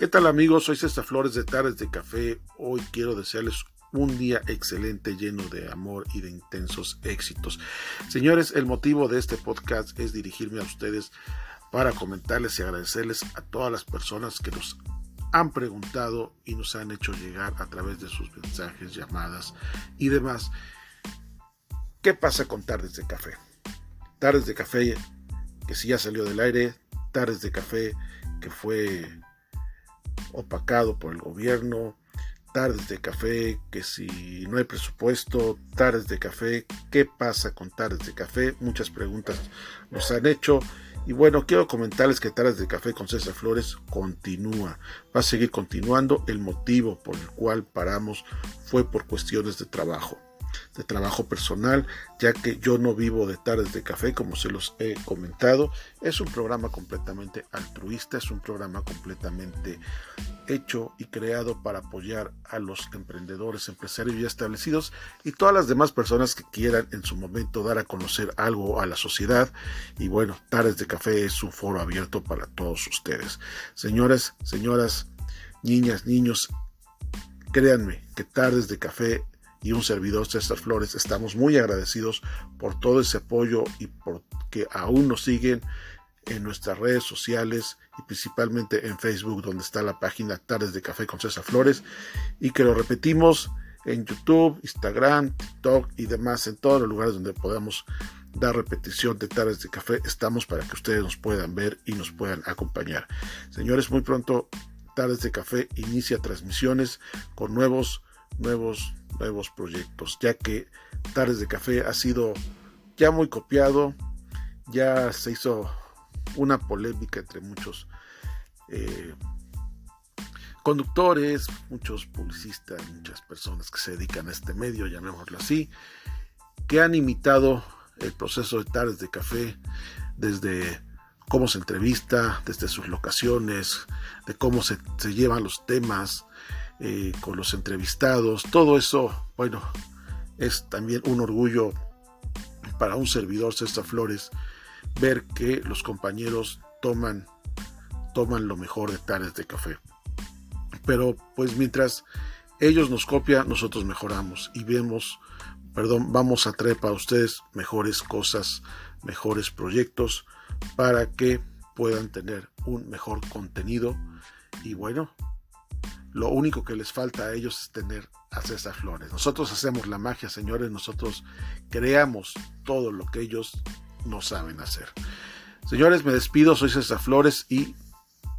¿Qué tal amigos? Soy César Flores de Tardes de Café. Hoy quiero desearles un día excelente lleno de amor y de intensos éxitos. Señores, el motivo de este podcast es dirigirme a ustedes para comentarles y agradecerles a todas las personas que nos han preguntado y nos han hecho llegar a través de sus mensajes, llamadas y demás. ¿Qué pasa con Tardes de Café? Tardes de Café que si ya salió del aire, Tardes de Café que fue opacado por el gobierno, tardes de café, que si no hay presupuesto, tardes de café, ¿qué pasa con tardes de café? Muchas preguntas nos han hecho. Y bueno, quiero comentarles que Tardes de Café con César Flores continúa, va a seguir continuando. El motivo por el cual paramos fue por cuestiones de trabajo de trabajo personal, ya que yo no vivo de tardes de café, como se los he comentado. Es un programa completamente altruista, es un programa completamente hecho y creado para apoyar a los emprendedores, empresarios ya establecidos y todas las demás personas que quieran en su momento dar a conocer algo a la sociedad. Y bueno, Tardes de Café es un foro abierto para todos ustedes. Señoras, señoras, niñas, niños, créanme que Tardes de Café y un servidor César Flores estamos muy agradecidos por todo ese apoyo y por que aún nos siguen en nuestras redes sociales y principalmente en Facebook donde está la página Tardes de Café con César Flores y que lo repetimos en YouTube, Instagram, TikTok y demás en todos los lugares donde podamos dar repetición de Tardes de Café estamos para que ustedes nos puedan ver y nos puedan acompañar. Señores, muy pronto Tardes de Café inicia transmisiones con nuevos nuevos, nuevos proyectos, ya que Tardes de Café ha sido ya muy copiado, ya se hizo una polémica entre muchos eh, conductores, muchos publicistas, muchas personas que se dedican a este medio, llamémoslo así, que han imitado el proceso de Tardes de Café desde cómo se entrevista, desde sus locaciones, de cómo se, se llevan los temas, eh, con los entrevistados, todo eso, bueno, es también un orgullo para un servidor César Flores ver que los compañeros toman, toman lo mejor de Tares de Café. Pero pues mientras ellos nos copian, nosotros mejoramos y vemos, perdón, vamos a traer para ustedes mejores cosas, mejores proyectos para que puedan tener un mejor contenido y bueno, lo único que les falta a ellos es tener a César Flores. Nosotros hacemos la magia, señores, nosotros creamos todo lo que ellos no saben hacer. Señores, me despido, soy César Flores y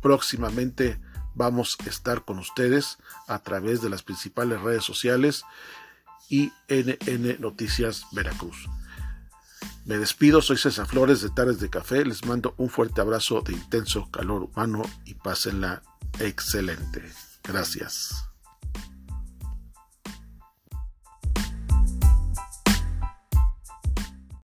próximamente vamos a estar con ustedes a través de las principales redes sociales y NN Noticias Veracruz. Me despido, soy César Flores de Tares de Café, les mando un fuerte abrazo de intenso calor humano y pásenla excelente. Gracias.